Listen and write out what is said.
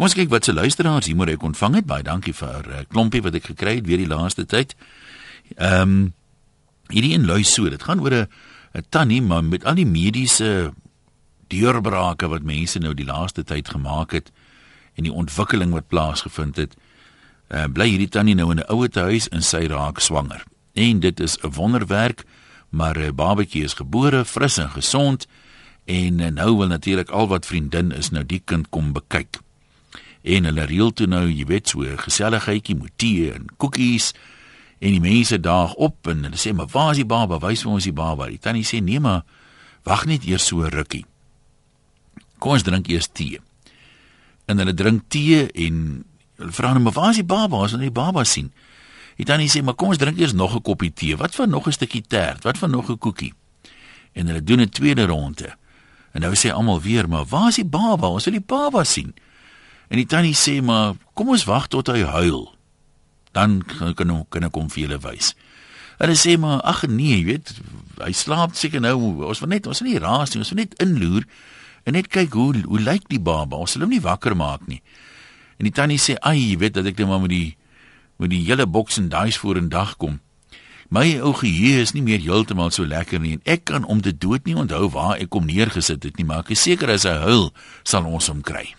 Kom ons kyk wat se luisteraars hier môre ek ontvang het. Baie dankie vir 'n uh, klompie wat ek gekry het weer die laaste tyd. Ehm um, hierdie een lui so, dit gaan oor 'n 'n tannie maar met al die mediese deurbrake wat mense nou die laaste tyd gemaak het en die ontwikkeling wat plaasgevind het. Uh, bly hierdie tannie nou in 'n ouete huis en sy raak swanger. En dit is 'n wonderwerk, maar 'n babatjie is gebore, fris en gesond en nou wil natuurlik al wat vriendin is nou die kind kom bekyk. En hulle reël toe nou, jy weet, so 'n geselligheidjie met tee en koekies en die mense daag op en hulle sê, "Maar waar is die baba? Wys vir ons die baba." Die tannie sê, "Nee, maar wag net eers so 'n rukkie. Kom ons drink eers tee." En hulle drink tee en hulle vra hom, "Maar waar is die baba? Ons wil die baba sien." Die tannie sê, "Maar kom ons drink eers nog 'n koppie tee. Wat van nog 'n stukkie tert? Wat van nog 'n koekie?" En hulle doen 'n tweede ronde. En nou sê almal weer, "Maar waar is die baba? Ons wil die baba sien." En die tannie sê, "Maar kom ons wag tot hy huil." dan kan kan kan ek hom vir julle wys. Hulle sê maar ag nee, jy weet, hy slaap seker nou. Ons wil net ons wil nie raas nie, ons wil net inloer en net kyk hoe hoe lyk die baba. Ons wil hom nie wakker maak nie. En die tannie sê, "Ag, jy weet dat ek net maar met die met die hele boks en daai voor in dag kom. My ou geheue is nie meer heeltemal so lekker nie en ek kan om te dood nie onthou waar ek hom neergesit het nie, maar ek is seker as hy huil, sal ons hom kry."